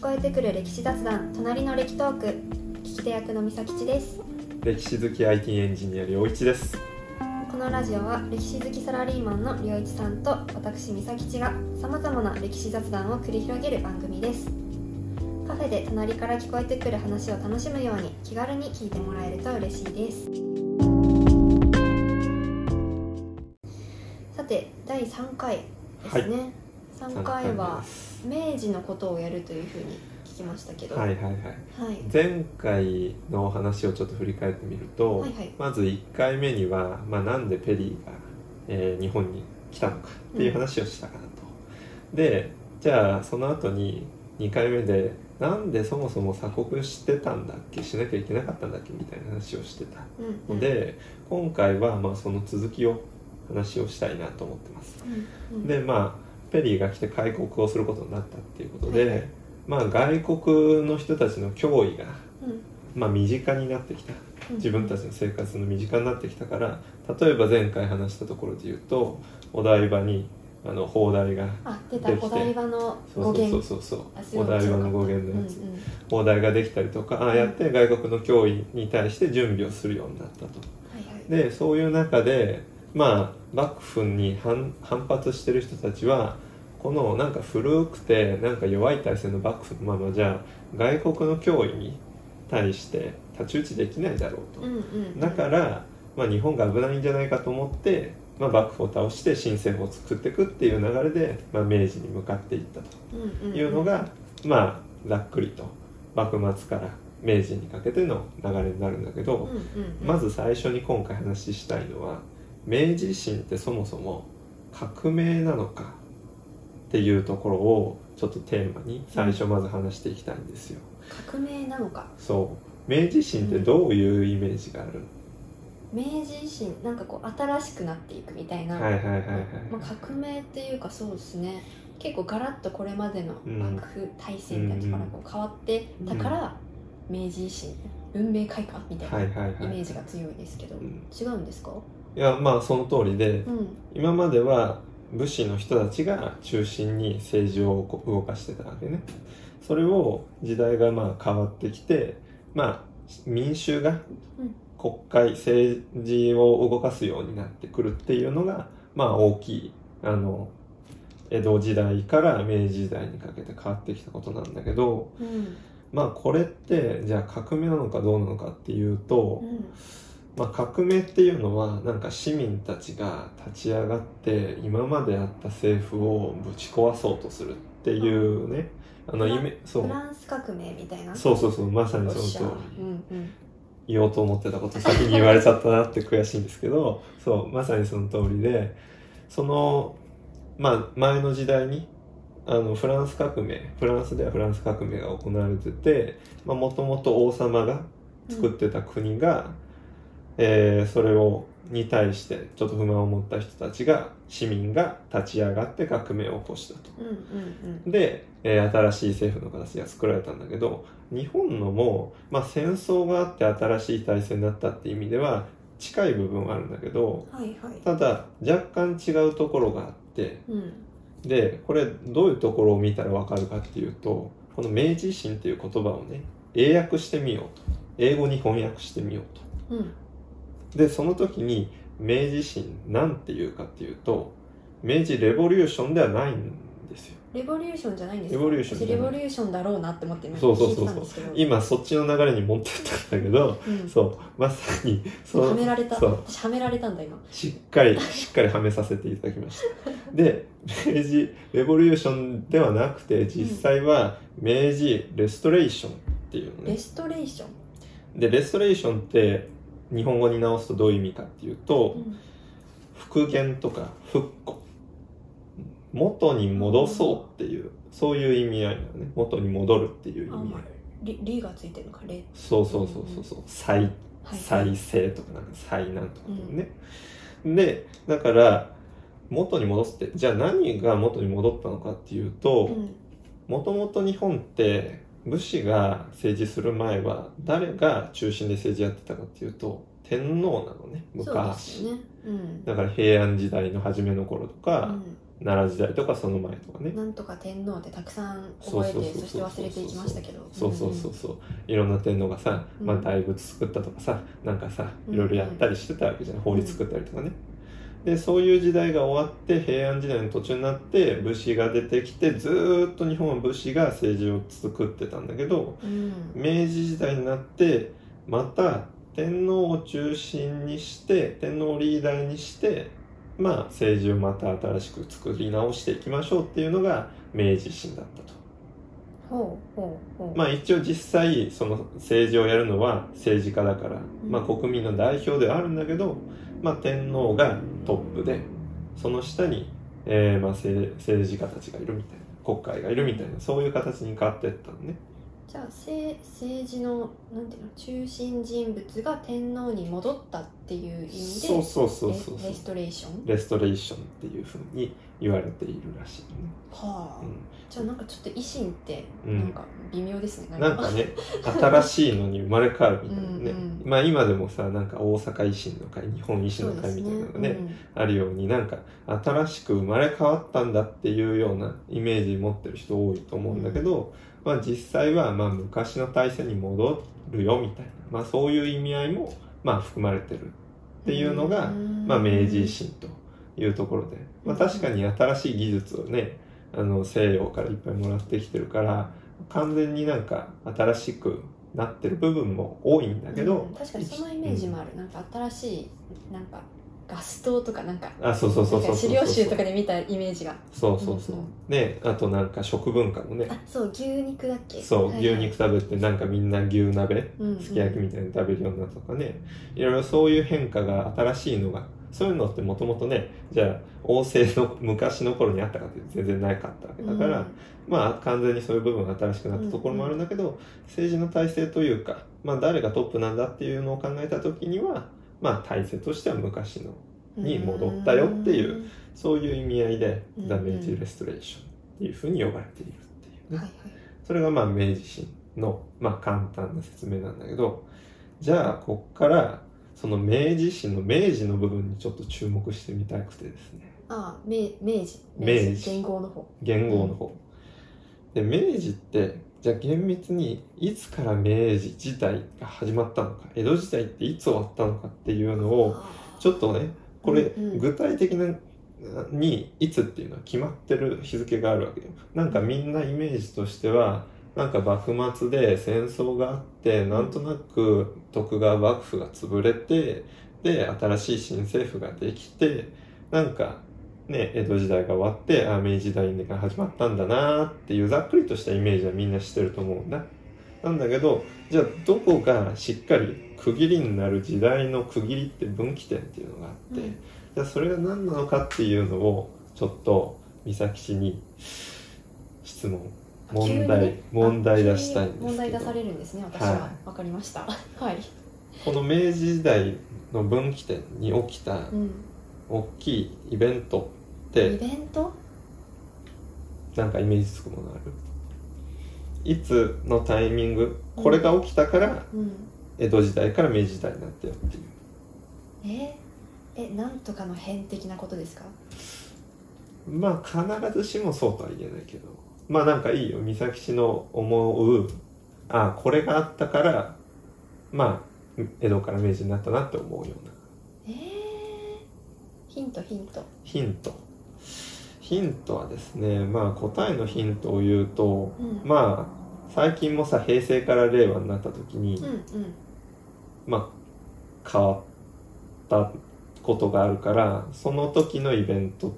聞こえてくる歴史雑談隣の歴トーク。聞き手役の美咲吉です。歴史好き IT エンジニア良一です。このラジオは歴史好きサラリーマンの良一さんと私美咲吉がさまざまな歴史雑談を繰り広げる番組です。カフェで隣から聞こえてくる話を楽しむように気軽に聞いてもらえると嬉しいです。さて第3回ですね、3回は明治のことをやるというふうに聞きましたけど。はいはいはい。はい。前回の話をちょっと振り返ってみると、はいはい。まず1回目には、まあ、なんでペリーが、えー日本に来たのかっていう話をしたかなと、でじゃあその後に2回目でなんでそもそも鎖国してたんだっけ？しなきゃいけなかったんだっけ？みたいな話をしてたうんうん。ので、今回はまあその続きを話をしたいなと思ってます。うんうん。でまあペリーが来て開国をすることになったっていうことで、はい。はいまあ外国の人たちの脅威が、うん。まあ、身近になってきた。うん。自分たちの生活の身近になってきたから例えば前回話したところで言うとお台場にあの砲台があ出たできて。お台場の語そうそう源。そうそうお台場の語源のやつ、砲台ができたりとかああやって外国の脅威に対して準備をするようになったと。はいはい。でそういう中でまあ幕府に反反発してる人たちはこのなんか古くてなんか弱い体制の幕府のままじゃ外国の脅威に対して太刀打ちできないだろうと、うんうんだから、まあ、日本が危ないんじゃないかと思って、まあ、幕府を倒して新政府を作っていくっていう流れで、まあ、明治に向かっていったというのが、まあざっくりと幕末から明治にかけての流れになるんだけど、まず最初に今回話したいのは明治維新ってそもそも革命なのかっていうところをちょっとテーマに最初まず話していきたいんですよ。革命なのか？そう。明治維新ってどういうイメージがある、明治維新なんかこう新しくなっていくみたいな、はいはいはいはい、まあ、革命っていうかそうですね。結構ガラッとこれまでのうん。幕府体制みたいなところが変わってたから、明治維新文明開化みたいなはいはいはい。イメージが強いですけど、うん。違うんですか？いやまあその通りでうん。今までは武士の人たちが中心に政治を動かしてたわけね。それを時代がまあ変わってきてまあ民衆がうん。国会政治を動かすようになってくるっていうのがまあ大きいあの江戸時代から明治時代にかけて変わってきたことなんだけどうんまあこれってじゃあ革命なのかどうなのかっていうと、うん。まあ、革命っていうのはなんか市民たちが立ち上がって今まであった政府をぶち壊そうとするっていうねあのフライメそう。フランス革命みたいな？そうそうそうまさにその通りう。んうん。言おうと思ってたこと先に言われちゃったなって悔しいんですけどそうまさにその通りでそのまあ前の時代にあのフランス革命フランスではフランス革命が行われててもともと王様が作ってた国が、えーそれをに対してちょっと不満を持った人たちが市民が立ち上がって革命を起こしたと。うんうんうん。で、えー新しい政府の形が作られたんだけど日本のも、まあ、戦争があって新しい体制になったっていう意味では近い部分はあるんだけどはいはい。ただ若干違うところがあってうんでこれどういうところを見たらわかるかっていうとこの明治維新っていう言葉をね英訳してみようと。英語に翻訳してみようと。うん。でその時に明治維新なんていうかっていうと明治レボリューションではないんですよ。レボリューションじゃないんですか？レボリューション私レボリューショんだろうなって思って今そうそうそうそう。今そっちの流れに持ってったんだけどうん。そうまさにそはめられた。はめられたんだ今。しっかりしっかりはめさせていただきました。で明治レボリューションではなくて実際は明治レストレーションっていうのね。レストレーション？でレストレーションって日本語に直すとどういう意味かっていうと、うん。復元とか復古元に戻そうっていうそういう意味合いなのね。元に戻るっていう意味合い。あまあリリがついてるのかレそうそうそうそうそう。再はい再生とかなんか再なんとかね、でだから元に戻すってじゃあ何が元に戻ったのかっていうとうん。もともと日本って武士が政治する前は誰が中心で政治やってたかっていうと天皇なのね昔、よね。うん。だから平安時代の初めの頃とか、奈良時代とかその前とかね。なんとか天皇ってたくさん覚えてそして忘れていきましたけど。そうそうそうそう。いろんな天皇がさ、まあ、うん大仏作ったとかさなんかさうんいろいろやったりしてたわけじゃない法律作ったりとかね。でそういう時代が終わって平安時代の途中になって武士が出てきてずーっと日本は武士が政治を作ってたんだけどうん。明治時代になってまた天皇を中心にして天皇をリーダーにしてまあ政治をまた新しく作り直していきましょうっていうのが明治維新だったと。ほうほうほう。まあ一応実際その政治をやるのは政治家だから、うん。まあ国民の代表ではあるんだけど、まあ天皇がトップでその下に、えーまあ政政治家たちがいるみたいな国会がいるみたいなそういう形に変わっていったのねじゃあ政政治のなんていうの中心人物が天皇に戻ったっていう意味でそうそうそうそうレレストレーション？レストレーションっていうふうに言われているらしいね、はあ、うじゃあなんかちょっと維新ってうん。なんか微妙ですね、ん、なんかね新しいのに生まれ変わるみたいなね。うんうんまあ今でもさなんか大阪維新の会日本維新の会みたいなのがね。あるようになんか新しく生まれ変わったんだっていうようなイメージ持ってる人多いと思うんだけど、まあ実際はまあ昔の体制に戻るよみたいな、まあそういう意味合いもまあ含まれてるっていうのが、まあ明治維新というところで、まあ確かに新しい技術をね、あの西洋からいっぱいもらってきてるから、完全になんか新しくなってる部分も多いんだけど、うん確かにそのイメージもある、なんか新しいなんかガス灯とかなんかあ、そうそうそうそう資料集とかで見たイメージが。そうそうそう。うんね、あとなんか食文化もね、あそう牛肉だっけ？そう、はいはい。牛肉食べてなんかみんな牛鍋、うんうん。すき焼きみたいに食べるようになったとかね、いろいろそういう変化が新しいのが、そういうのってもともとね、じゃあ王政の昔の頃にあったかって全然なかったわけだから、まあ完全にそういう部分が新しくなったところもあるんだけど、政治の体制というか、まあ誰がトップなんだっていうのを考えた時には、まあ体制としては昔のうんに戻ったよっていううんそういう意味合いで、うんザ・明治レストレーションっていうふうに呼ばれているっていうね。はいはいそれがまあ明治維新のまあ簡単な説明なんだけど、じゃあこっからその明治維新の明治の部分にちょっと注目してみたくてですね。ああ明明治明治元号の方元号の方。で、明治って、じゃあ厳密にいつから明治時代が始まったのか、江戸時代っていつ終わったのかっていうのを、ちょっとね、これ具体的なにいつっていうのは決まってる日付があるわけよ。なんかみんなイメージとしては、なんか幕末で戦争があって、なんとなく徳川幕府が潰れて、で、新しい新政府ができて、なんかね、江戸時代が終わって、あ明治時代が始まったんだなっていうざっくりとしたイメージはみんなしてると思うんだ。なんだけど、じゃあどこがしっかり区切りになる時代の区切りって分岐点っていうのがあって、うん。じゃあそれが何なのかっていうのをちょっと美咲氏に質問問題、問題出したいんですけど。題出されるんですね私は。はわかりました。はい。この明治時代の分岐点に起きたうん。大きいイベントっイてベント？なんかイメージつくものある？いつのタイミング？これが起きたからうん。江戸時代から明治時代になったよっていう。え？えなんとかの変的なことですか？まあ必ずしもそうとは言えないけど。まあなんかいいよ美咲氏の思うあこれがあったからまあ江戸から明治になったなって思うような。えー、ヒントヒント。ヒントヒントはですねまあ答えのヒントを言うとうん。まあ最近もさ平成から令和になった時に、うんうん。まあ変わったことがあるからその時のイベント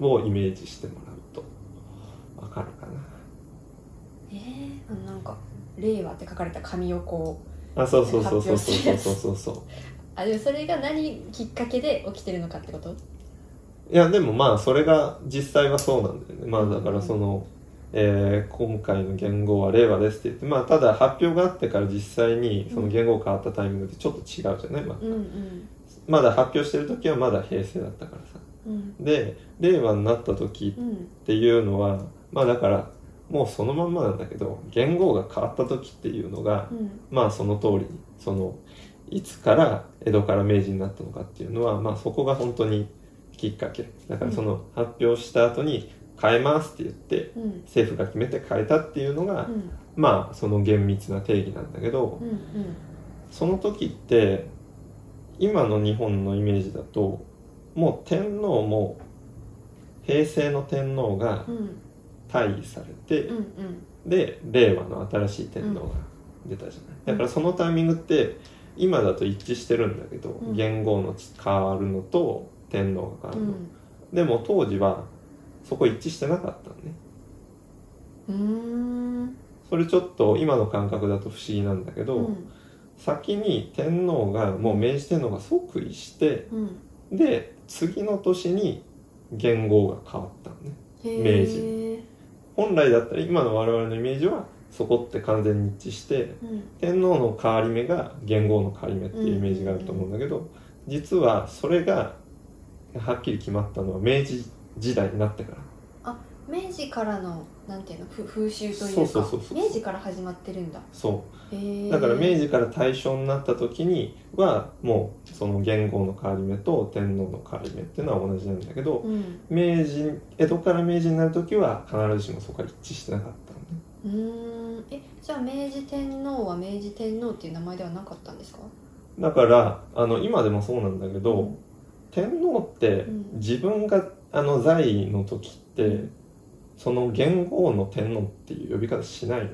をイメージしてもらうとわかるかな。えー、なんか「令和」って書かれた紙をこうあそうそうそうそうそうそうそうそう。あでもそれが何きっかけで起きてるのかってこと？いやでもまあそれが実際はそうなんだよね。まあだからその、えー今回の言語は令和ですって言ってまあただ発表があってから実際にその言語変わったタイミングってちょっと違うじゃない、まあ、うんうん。まだ発表してる時はまだ平成だったからさ。うん。で令和になった時うんっていうのはまあだからもうそのまんまなんだけど言語が変わった時っていうのがうん。まあその通りにそのいつから江戸から明治になったのかっていうのはまあそこが本当にきっかけ。だからその発表した後に変えますって言ってうん。政府が決めて変えたっていうのが、うん。まあその厳密な定義なんだけど、うんその時って今の日本のイメージだともう天皇も平成の天皇がうん。うん退位されて、うんうん。で令和の新しい天皇が出たじゃない、だからそのタイミングって今だと一致してるんだけど、うん。元号の変わるのと天皇が変わるの、うん。でも当時はそこ一致してなかったのね。うーん。それちょっと今の感覚だと不思議なんだけど、うん。先に天皇がもう明治天皇が即位してうん。で次の年に元号が変わったのね。へ明治。本来だったら今の我々のイメージはそこって完全に一致してうん。天皇の変わり目が元号の変わり目っていうイメージがあると思うんだけど、実はそれがはっきり決まったのは明治時代になってから。明治からのなんていうのふ風習というか。そうそうそう明治から始まってるんだ。そう。だから明治から大正になった時にはもうその元号の変わり目と天皇の変わり目っていうのは同じなんだけどうん。明治江戸から明治になる時は必ずしもそこは一致してなかったのね。うーん。えじゃあ明治天皇は明治天皇っていう名前ではなかったんですか？だからあの今でもそうなんだけど、うん天皇ってうん。自分があの在位の時って、うんその元号の天皇っていう呼び方しないのね。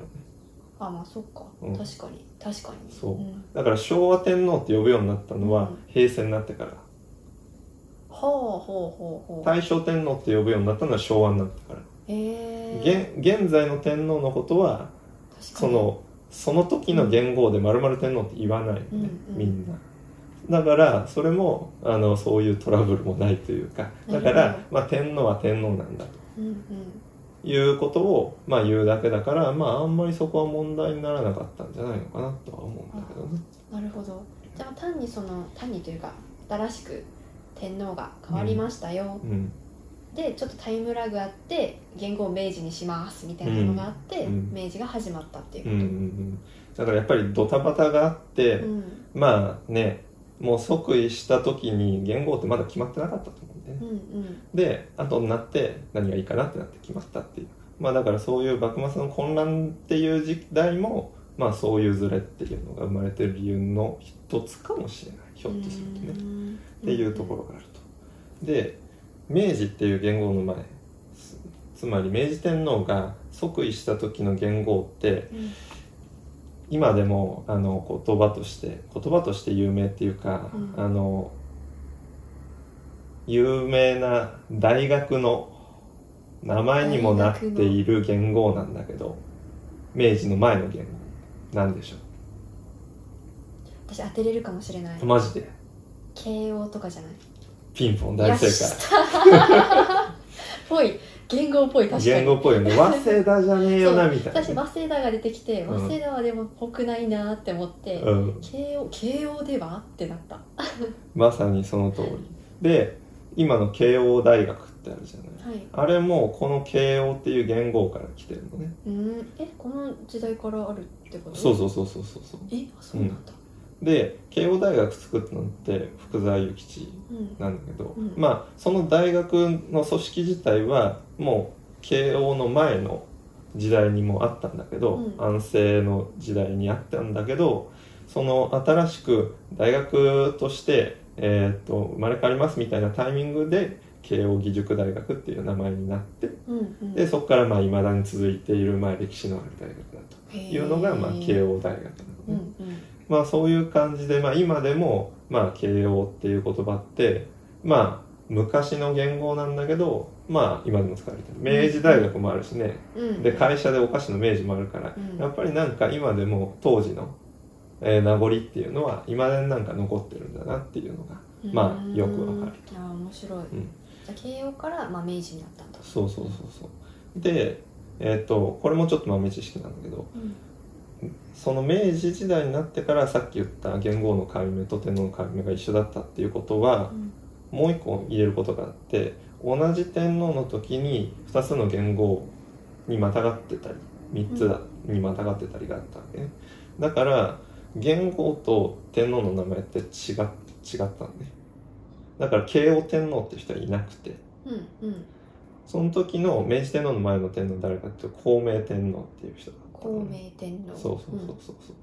あまあそっか、うん。確かに。確かに。そう。ん。だから昭和天皇って呼ぶようになったのはうん。平成になってから、ほうほうほうほう大正天皇って呼ぶようになったのは昭和になってから、へえ。現現在の天皇のことはそのその時の元号で〇〇天皇って言わないのね、うんうん。みんなだからそれもあのそういうトラブルもないというかだから、まあ、天皇は天皇なんだと。うんうん。いうことを、まあ、言うだけだから、まあ、あんまりそこは問題にならなかったんじゃないのかなとは思うんだけどね。なるほど。じゃあ単にその単にというか新しく天皇が変わりましたよ、うん、でちょっとタイムラグあって元号を明治にしますみたいなのがあって、うん。明治が始まったっていううん、うんうん。だからやっぱりドタバタがあって、まあねもう即位した時に元号ってまだ決まってなかったと思うんでね、うんうん。で後になって何がいいかなってなって決まったっていう。まあだからそういう幕末の混乱っていう時代もまあそういうズレっていうのが生まれてる理由の一つかもしれない。ひょっとするとね。うん。っていうところがあると。で明治っていう元号の前つつまり明治天皇が即位した時の元号ってうん今でもあの言葉として言葉として有名っていうか、うん。あの有名な大学の名前にもなっている元号なんだけど明治の前の元号なんでしょ私当てれるかもしれない。うマジで？慶応とかじゃない。ピンポン大正解ぽい言語っぽい確かに。言語っぽいよね。早稲田じゃねえよなみたいな私早稲田が出てきてうん。早稲田はでもっぽくないなって思って、うん。慶応慶応では？ってなった。まさにその通り。で今の慶応大学ってあるじゃない。はい。あれもこの慶応っていう言語から来てるのね。うん。えこの時代からあるってこと？そうそうそうそうそうそう。えあそうなんだで慶応大学作ったのって福沢諭吉うんなんだけど、うん。まあその大学の組織自体はもう慶応の前の時代にもあったんだけど、うん。安政の時代にあったんだけどその新しく大学として、えー、と生まれ変わりますみたいなタイミングで慶応義塾大学っていう名前になってうんうん。でそこからまあ未だに続いている、まあ、歴史のある大学だというのが、まあ、慶応大学なのね。うんうんまあそういう感じで、まあ今でも、まあ慶応っていう言葉って、まあ昔の言語なんだけど、まあ今でも使われてる。明治大学もあるしね。うん。で、会社でお菓子の明治もあるから、うん。やっぱりなんか今でも当時の、えー名残っていうのは今でなんか残ってるんだなっていうのが、まあよくわかるうんあー面白い、ん。じゃあ慶応から、まあ、明治になったんだそうそうそうそう。で、えっ、と、これもちょっと豆知識なんだけど、うんその明治時代になってからさっき言った元号の変わり目と天皇の変わり目が一緒だったっていうことは、うん。もう一個言えることがあって同じ天皇の時に2つの元号にまたがってたり3つだ、にまたがってたりがあったわけね。だから元号と天皇の名前って違っ違ったんね。だから慶応天皇って人はいなくて。うんうん。その時の明治天皇の前の天皇誰かっていうと孝明天皇っていう人。だ孔明天皇。そうそうそうそう。そ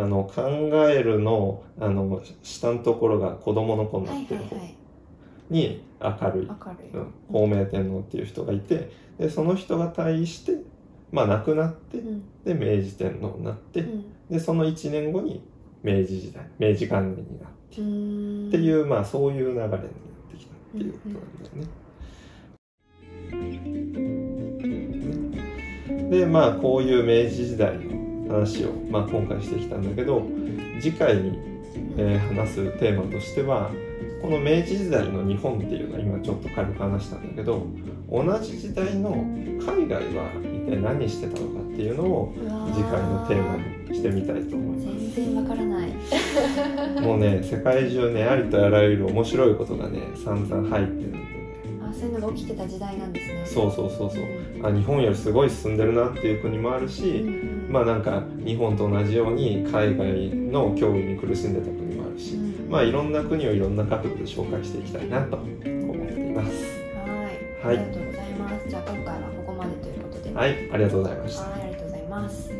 う、あの考えるのあの下のところが子供の子になってる方に明るい、明るい、うん、孝明天皇っていう人がいてでその人が退位してまあ亡くなってうん。で明治天皇になってうん。でその1年後に明治時代明治元年になってっていうまあそういう流れになってきたっていうことなんだよね。でまあこういう明治時代の話を、まあ、今回してきたんだけど次回に、えー話すテーマとしてはこの明治時代の日本っていうのは今ちょっと軽く話したんだけど同じ時代の海外は一体何してたのかっていうのを次回のテーマにしてみたいと思います。全然わからない。もうね世界中ねありとあらゆる面白いことがね散々入ってるんでそういうのが起きてた時代なんですね。そうそうそうそう。うん。あ日本よりすごい進んでるなっていう国もあるし、まあなんか日本と同じように海外の脅威に苦しんでた国もあるし、うんまあいろんな国をいろんな角度で紹介していきたいなと思っています。はい、ありがとうございます。じゃあ今回はここまでということで。はいありがとうございました。はい、ありがとうございます。